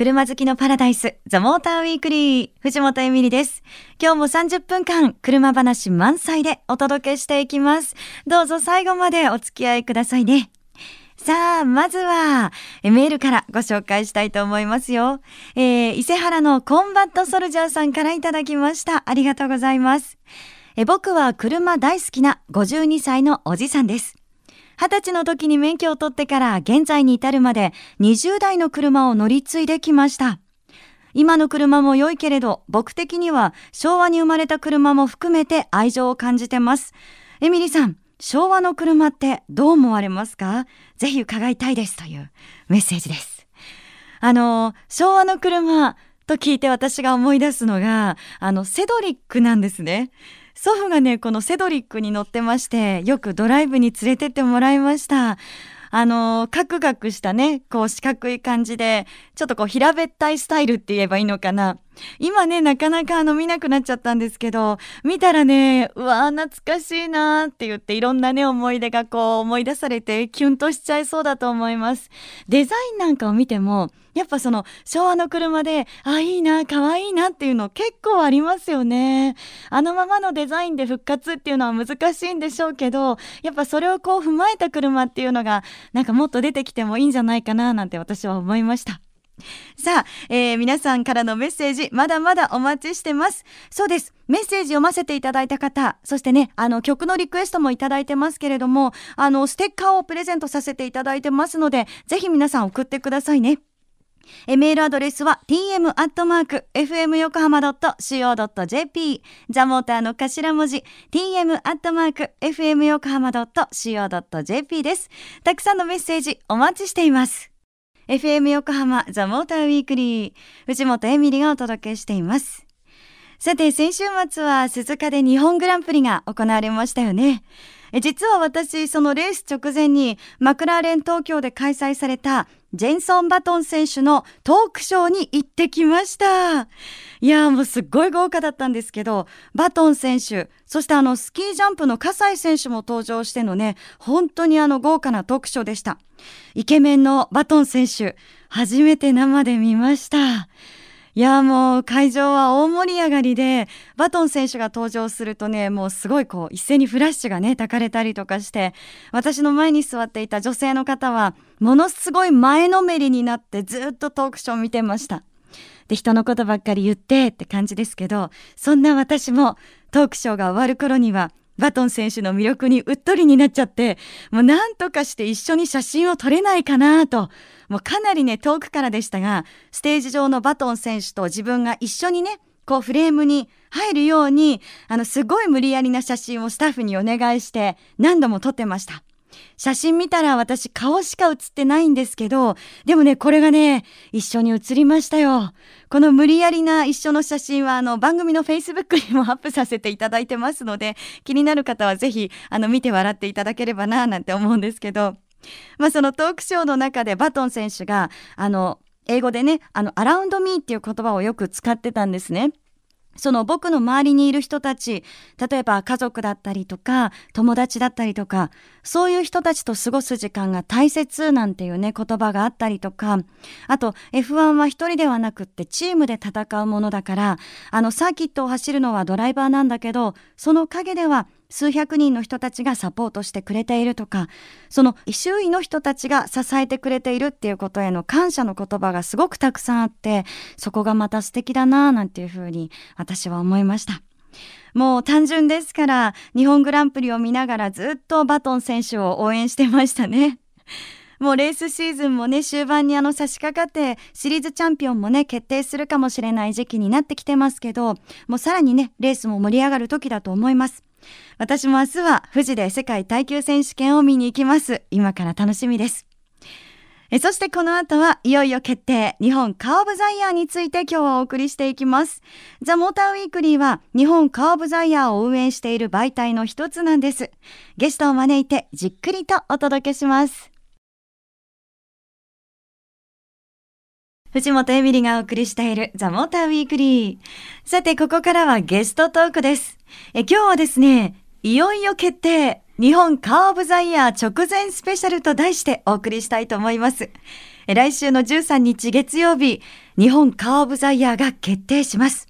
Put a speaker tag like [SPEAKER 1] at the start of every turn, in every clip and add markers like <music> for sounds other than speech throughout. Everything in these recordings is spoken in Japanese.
[SPEAKER 1] 車好きのパラダイス、ザ・モーターウィークリー、藤本エミリです。今日も30分間、車話満載でお届けしていきます。どうぞ最後までお付き合いくださいね。さあ、まずは、メールからご紹介したいと思いますよ。えー、伊勢原のコンバットソルジャーさんからいただきました。ありがとうございます。え僕は車大好きな52歳のおじさんです。20歳の時に免許を取ってから現在に至るまで20台の車を乗り継いできました。今の車も良いけれど、僕的には昭和に生まれた車も含めて愛情を感じてます。エミリさん、昭和の車ってどう思われますか？ぜひ伺いたいですというメッセージです。あの、昭和の車と聞いて私が思い出すのが、あの、セドリックなんですね。祖父がね、このセドリックに乗ってまして、よくドライブに連れてってもらいました。あの、カクカクしたね、こう四角い感じで、ちょっとこう平べったいスタイルって言えばいいのかな。今ね、なかなかあの見なくなっちゃったんですけど、見たらね、うわ懐かしいなって言っていろんなね、思い出がこう思い出されてキュンとしちゃいそうだと思います。デザインなんかを見ても、やっぱその昭和の車で、あ、いいな、可愛いなっていうの結構ありますよね。あのままのデザインで復活っていうのは難しいんでしょうけど、やっぱそれをこう踏まえた車っていうのが、なんかもっと出てきてもいいんじゃないかななんて私は思いました。さあ、えー、皆さんからのメッセージ、まだまだお待ちしてます。そうです。メッセージ読ませていただいた方、そしてね、あの、曲のリクエストもいただいてますけれども、あの、ステッカーをプレゼントさせていただいてますので、ぜひ皆さん送ってくださいね。えメールアドレスは tm.fmyokohama.co.jp ザモーターの頭文字 tm.fmyokohama.co.jp です。たくさんのメッセージお待ちしています。FM 横浜ザ・モーターウィークリー藤本エミリがお届けしています。さて、先週末は鈴鹿で日本グランプリが行われましたよね。実は私、そのレース直前にマクラーレン東京で開催されたジェンソン・バトン選手のトークショーに行ってきました。いやーもうすっごい豪華だったんですけど、バトン選手、そしてあのスキージャンプの葛西選手も登場してのね、本当にあの豪華なトークショーでした。イケメンのバトン選手、初めて生で見ました。いやもう会場は大盛り上がりで、バトン選手が登場するとね、もうすごいこう一斉にフラッシュがね、焚かれたりとかして、私の前に座っていた女性の方は、ものすごい前のめりになってずっとトークショー見てました。で、人のことばっかり言ってって感じですけど、そんな私もトークショーが終わる頃には、バトン選手の魅力にうっとりになっちゃって、もうなんとかして一緒に写真を撮れないかなと、もうかなりね、遠くからでしたが、ステージ上のバトン選手と自分が一緒にね、こうフレームに入るように、あの、すごい無理やりな写真をスタッフにお願いして何度も撮ってました。写真見たら私顔しか写ってないんですけど、でもね、これがね、一緒に写りましたよ。この無理やりな一緒の写真は、あの、番組の Facebook にもアップさせていただいてますので、気になる方はぜひ、あの、見て笑っていただければな、なんて思うんですけど、まあ、そのトークショーの中でバトン選手が、あの、英語でね、あの、アラウンドミーっていう言葉をよく使ってたんですね。その僕の周りにいる人たち、例えば家族だったりとか、友達だったりとか、そういう人たちと過ごす時間が大切なんていうね、言葉があったりとか、あと F1 は一人ではなくってチームで戦うものだから、あのサーキットを走るのはドライバーなんだけど、その陰では数百人の人たちがサポートしてくれているとか、その周囲の人たちが支えてくれているっていうことへの感謝の言葉がすごくたくさんあって、そこがまた素敵だなぁなんていうふうに私は思いました。もう単純ですから、日本グランプリを見ながらずっとバトン選手を応援してましたね。もうレースシーズンもね、終盤にあの差し掛かって、シリーズチャンピオンもね、決定するかもしれない時期になってきてますけど、もうさらにね、レースも盛り上がる時だと思います。私も明日は富士で世界耐久選手権を見に行きます。今から楽しみです。えそしてこの後はいよいよ決定、日本カーブザイヤーについて今日はお送りしていきます。ザ・モーターウィークリーは日本カーブザイヤーを運営している媒体の一つなんです。ゲストを招いてじっくりとお届けします。藤本エミリがお送りしているザ・モーターウィークリー。さて、ここからはゲストトークです。え今日はですね、いよいよ決定日本カーオブザイヤー直前スペシャルと題してお送りしたいと思います。来週の13日月曜日、日本カー・オブ・ザ・イヤーが決定します。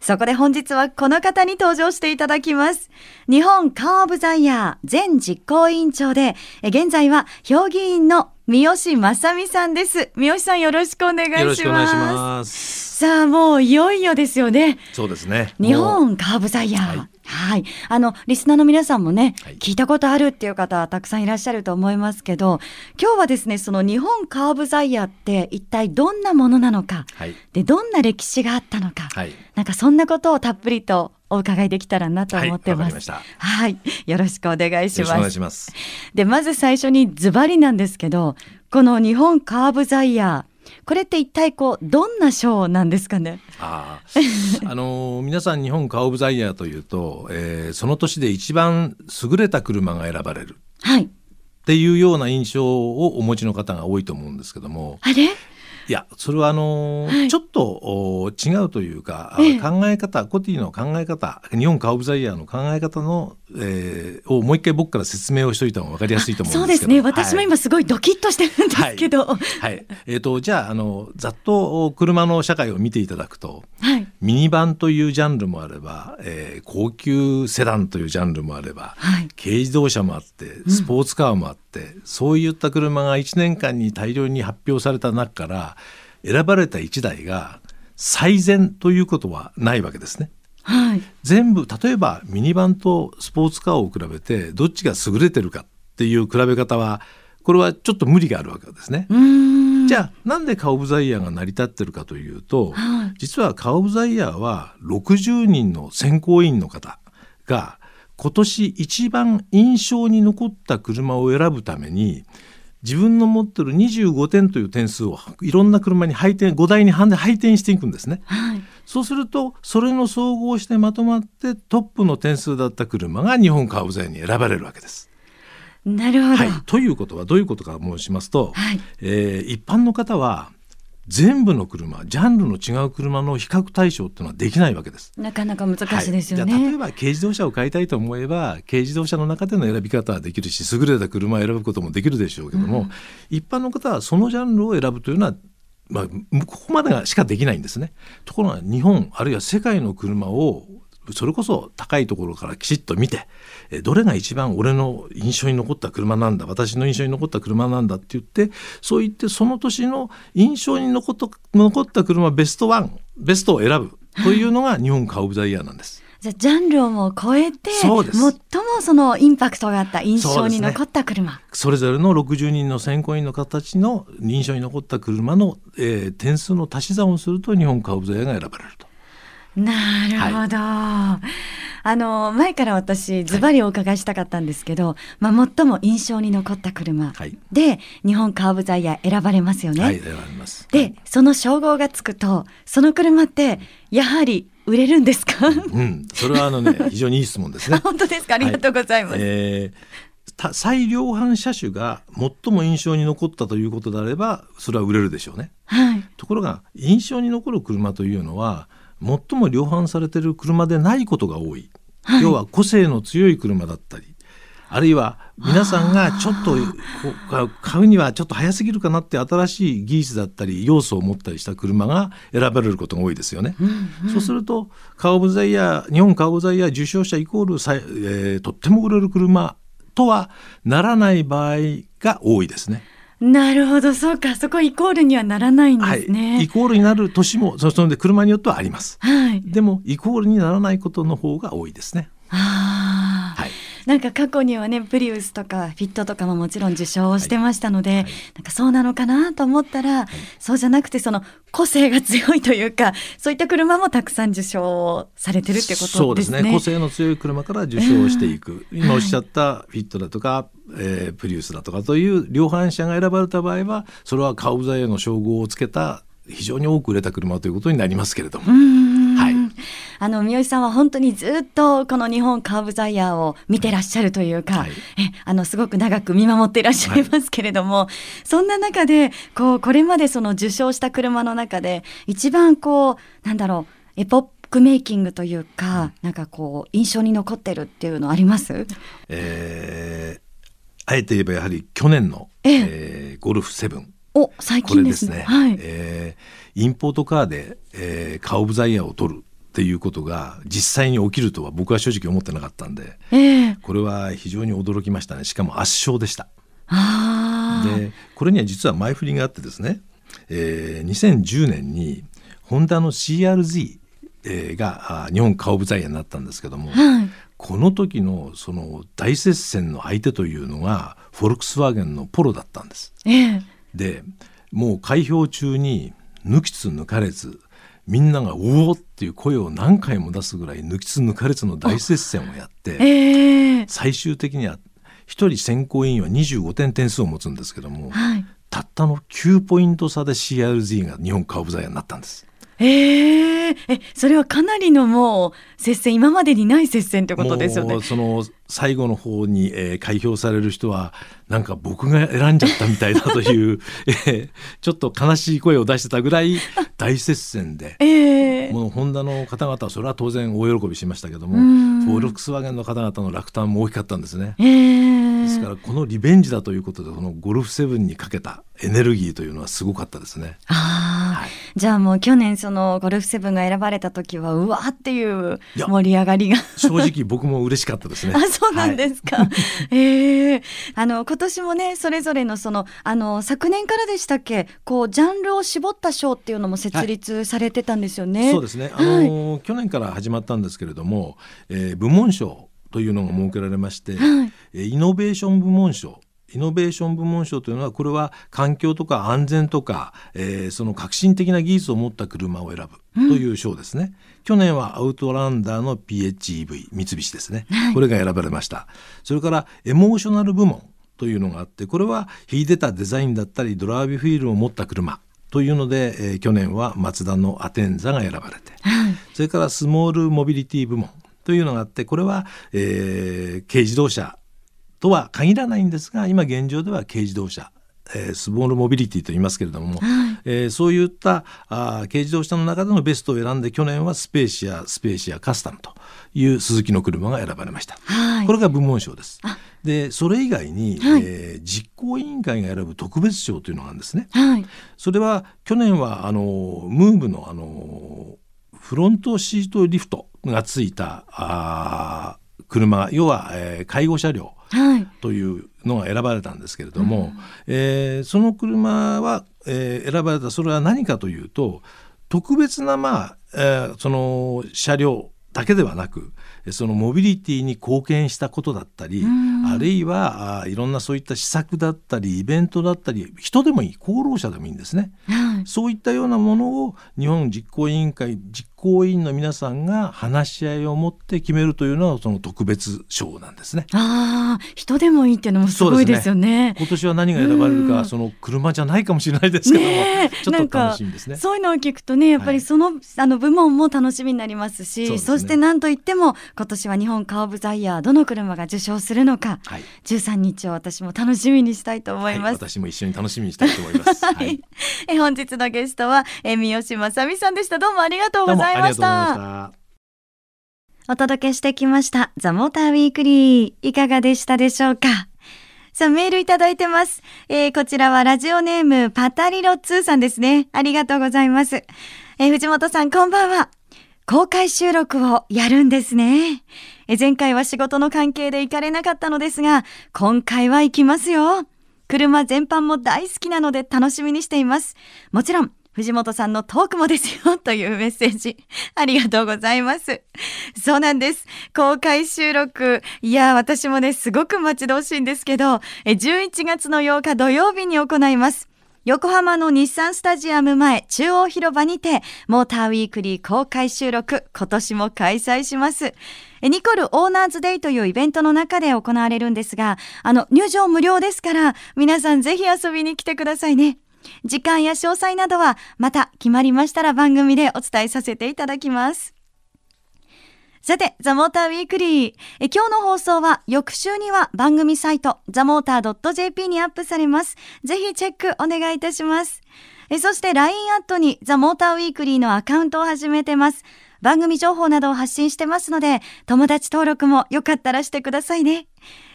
[SPEAKER 1] そこで本日はこの方に登場していただきます。日本カー・オブ・ザ・イヤー前実行委員長で、現在は評議員の三好正美さんです。三好さんよろしくお願いします。よろしくお願いします。さあ、もういよいよですよね。
[SPEAKER 2] そうですね。
[SPEAKER 1] 日本カーブザイヤー。はいはい。あの、リスナーの皆さんもね、はい、聞いたことあるっていう方たくさんいらっしゃると思いますけど、今日はですね、その日本カーブザイヤーって一体どんなものなのか、はい、で、どんな歴史があったのか、はい、なんかそんなことをたっぷりとお伺いできたらなと思ってます。はい、はい、よろしくお願いします。お願いします。で、まず最初にズバリなんですけど、この日本カーブザイヤー、これって一体こうどんな賞なんですかね？
[SPEAKER 2] あ <laughs> あのー、皆さん日本カー・オブ・ザ・イヤーというと、えー、その年で一番優れた車が選ばれる。はい。っていうような印象をお持ちの方が多いと思うんですけども。
[SPEAKER 1] あれ？
[SPEAKER 2] いやそれはあのーはい、ちょっと違うというか、ええ、考え方コティの考え方日本カー・オブ・ザ・イヤーの考え方のえー、をもう一回僕から説明をしといた方が分かりやすいと思うんですけど。そうですね。
[SPEAKER 1] 私も今すごいドキッとしてるんですけど、
[SPEAKER 2] はい、はい、えーと、じゃああのざっと車の社会を見ていただくと、はい、ミニバンというジャンルもあれば、えー、高級セダンというジャンルもあれば、はい、軽自動車もあってスポーツカーもあって、うん、そういった車が1年間に大量に発表された中から選ばれた1台が最善ということはないわけですね。はい、全部例えばミニバンとスポーツカーを比べてどっちが優れてるかっていう比べ方はこれはちょっと無理があるわけですね。じゃあなんでカオブザイヤーが成り立ってるかというと、はい、実はカオブザイヤーは60人の選考委員の方が今年一番印象に残った車を選ぶために自分の持ってる25点という点数をいろんな車に配点5台に配点していくんですね。はいそうするとそれの総合してまとまってトップの点数だった車が日本カーブ税に選ばれるわけです。
[SPEAKER 1] なるほど、はい、
[SPEAKER 2] ということはどういうことか申しますと、はい、えー、一般の方は全部の車ジャンルの違う車の比較対象っていうのはできないわけです。
[SPEAKER 1] なかなか難しいですよね、
[SPEAKER 2] はい、例えば軽自動車を買いたいと思えば軽自動車の中での選び方はできるし優れた車を選ぶこともできるでしょうけども、うん、一般の方はそのジャンルを選ぶというのはまあ、ここまでがしかできないんですね。ところが日本あるいは世界の車をそれこそ高いところからきちっと見てどれが一番俺の印象に残った車なんだ私の印象に残った車なんだって言ってそう言ってその年の印象に残った残った車ベストワンベストを選ぶというのが日本カー・オブ・ザ・イヤーなんです。<laughs>
[SPEAKER 1] じゃジャンルをも超えて最もそのインパクトがあった印象に残った車
[SPEAKER 2] そ、ね,、れぞれの60人の選考員の形の印象に残った車の、えー、点数の足し算をすると日本カーブザヤが選ばれると。
[SPEAKER 1] なるほど、はい、あの前から私ズバリお伺いしたかったんですけど、はい、まあ、最も印象に残った車で、日本カーブザイヤー選ばれますよね。
[SPEAKER 2] はい、選ばれます。
[SPEAKER 1] で、その称号がつくとその車ってやはり売れるんですか、う
[SPEAKER 2] ん、それはあのね <laughs> 非常にいい質問ですね。
[SPEAKER 1] 本当ですか？ありがとうございます。え
[SPEAKER 2] ー、最量販車種が最も印象に残ったということであればそれは売れるでしょうね。はい、ところが印象に残る車というのは最も量販されている車でないことが多い、はい、要は個性の強い車だったりあるいは皆さんがちょっと買うにはちょっと早すぎるかなって新しい技術だったり要素を持ったりした車が選ばれることが多いですよね。うんうん、そうするとカーオブザイヤー日本カーオブザイヤー受賞者イコールさ、えー、とっても売れる車とはならない場合が多いですね。
[SPEAKER 1] なるほどそうかそこイコールにはならないんですね、
[SPEAKER 2] はい、イコールになる年もそので車によってはあります、はい、でもイコールにならないことの方が多いですね
[SPEAKER 1] ああ、なんか過去にはねプリウスとかフィットとかももちろん受賞してましたので、はい。はい、なんかそうなのかなと思ったら、はい、そうじゃなくてその個性が強いというかそういった車もたくさん受賞されてるってことですね。
[SPEAKER 2] そうですね。個性の強い車から受賞していく、今おっしゃったフィットだとか、えー、プリウスだとかという量販車が選ばれた場合はそれはカウザへの称号をつけた非常に多く売れた車ということになりますけれども。はい、
[SPEAKER 1] あの三好さんは本当にずっとこの日本カーブザイヤーを見てらっしゃるというか、はい、えあのすごく長く見守っていらっしゃいますけれども、はい、そんな中でこうこれまでその受賞した車の中で一番こうなんだろうエポックメイキングというか、なんかこう印象に残ってるっていうのあります？
[SPEAKER 2] えー、あえて言えばやはり去年の、ええ。ー、ゴルフセブン。
[SPEAKER 1] お最近ですね。はい、
[SPEAKER 2] えー、インポートカーで、えー、カーオブザイヤーを取るっていうことが実際に起きるとは僕は正直思ってなかったんで、えー、これは非常に驚きましたね。しかも圧勝でした。でこれには実は前振りがあってですね、えー、2010年にホンダの CRZ が日本カーオブザイヤーになったんですけども、はい、この時のその大接戦の相手というのがフォルクスワーゲンのポロだったんです。えー、でもう開票中に抜きつ抜かれずみんなが「おお!」っていう声を何回も出すぐらい抜きつ抜かれつの大接戦をやって、えー、最終的には1人選考委員は25点点数を持つんですけども、はい、たったの9ポイント差で CRZ が日本カーブザイヤーになったんです。
[SPEAKER 1] えー、えそれはかなりのもう接戦今までにない接戦ってことですよね。
[SPEAKER 2] その最後の方に、えー、開票される人はなんか僕が選んじゃったみたいだという、<laughs> えー、ちょっと悲しい声を出してたぐらい大接戦で、えー、もうホンダの方々はそれは当然大喜びしましたけどもフォルクスワーゲンの方々の落胆も大きかったんですね。えー、ですからこのリベンジだということでこのゴルフセブンにかけたエネルギーというのはすごかったですね。
[SPEAKER 1] あはい、じゃあもう去年そのゴルフセブンが選ばれた時はうわーっていう盛り上がりが
[SPEAKER 2] 正直僕も嬉しかったですね。
[SPEAKER 1] あそうなんですか。はい、<laughs> ええー、あの今年もねそれぞれのそのあの昨年からでしたっけ？こうジャンルを絞った賞っていうのも設立されてたんですよね。
[SPEAKER 2] はい、そうですね。あの、はい、去年から始まったんですけれども、えー、部門賞というのが設けられまして、はい、イノベーション部門賞イノベーション部門賞というのはこれは環境とか安全とか、えー、その革新的な技術を持った車を選ぶという賞ですね、うん、去年はアウトランダーの PHEV 三菱ですね、はい、これが選ばれました。それからエモーショナル部門というのがあってこれは秀でたデザインだったりドライブフィールを持った車。というので、えー、去年はマツダのアテンザが選ばれて、はい、それからスモールモビリティ部門というのがあってこれは、えー、軽自動車とは限らないんですが今現状では軽自動車えー、スモールモビリティと言いますけれども、はい、えー、そういったあ軽自動車の中でのベストを選んで去年はスペーシアスペーシアカスタムというスズキの車が選ばれました、はい、これが部門賞です。でそれ以外に、はい、えー、実行委員会が選ぶ特別賞というのがあるんですね、はい、それは去年はあのムーブのあのフロントシートリフトがついたあ車要は、えー、介護車両というのが選ばれたんですけれども、はい、えー、その車は、えー、選ばれたそれは何かというと特別な、まあえー、その車両だけではなくそのモビリティに貢献したことだったり、あるいはあいろんなそういった施策だったりイベントだったり人でもいい功労者でもいいんですね、はい、そういったようなものを日本実行委員会実行委員の皆さんが話し合いを持って決めるというのはその特別賞なんですね。
[SPEAKER 1] ああ人でもいいっていうのもすごいですよね。
[SPEAKER 2] ね今年は何が選ばれるか、その車じゃないかもしれないですけども、ね、ちょっと楽しみですね。
[SPEAKER 1] そういうのを聞くとねやっぱりそのはい、あの部門も楽しみになりますし、そ、ね,、して何といっても今年は日本カーブザイヤーどの車が受賞するのか、はい、13日を私も楽しみにしたいと思います。
[SPEAKER 2] 私も一緒に楽しみにしたいと思います。<laughs> はい、
[SPEAKER 1] え本日のゲストはえ三好正美さんでした。どうもありがとうございました。お届けしてきましたザ・モーターウィークリーいかがでしたでしょうか？さあ、メールいただいてます。えー、こちらはラジオネームパタリロ2さんですね。ありがとうございます。えー、藤本さんこんばんは。公開収録をやるんですね。え前回は仕事の関係で行かれなかったのですが、今回は行きますよ。車全般も大好きなので楽しみにしています。もちろん、藤本さんのトークもですよというメッセージ <laughs> ありがとうございます。そうなんです。公開収録。いや、私もね、すごく待ち遠しいんですけど、11月の8日土曜日に行います。横浜の日産スタジアム前中央広場にて、モーターウィークリー公開収録、今年も開催します。ニコルオーナーズデイというイベントの中で行われるんですが、あの、入場無料ですから、皆さんぜひ遊びに来てくださいね。時間や詳細などはまた決まりましたら番組でお伝えさせていただきます。さて、ザ・モーター・ウィークリー。今日の放送は翌週には番組サイト、ザ・モーター .jp にアップされます。ぜひチェックお願いいたします。えそして LINE アットにザ・モーター・ウィークリーのアカウントを始めてます。番組情報などを発信してますので、友達登録もよかったらしてくださいね。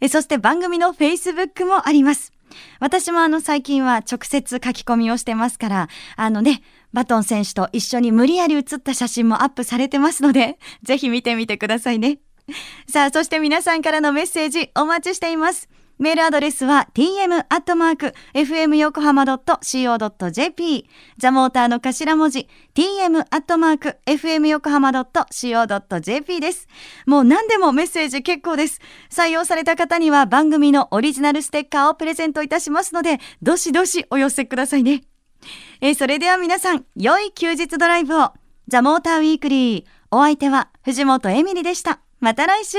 [SPEAKER 1] えそして番組の Facebook もあります。私もあの最近は直接書き込みをしてますから、あのね、バトン選手と一緒に無理やり写った写真もアップされてますので、<laughs> ぜひ見てみてくださいね。さあ、そして皆さんからのメッセージお待ちしています。メールアドレスは tm.fmyokohama.co.jp ザモーターの頭文字 tm.fmyokohama.co.jp です。もう何でもメッセージ結構です。採用された方には番組のオリジナルステッカーをプレゼントいたしますので、どしどしお寄せくださいね。えー、それでは皆さん、良い休日ドライブを。ザ・モーター・ウィークリー。お相手は藤本エミリでした。また来週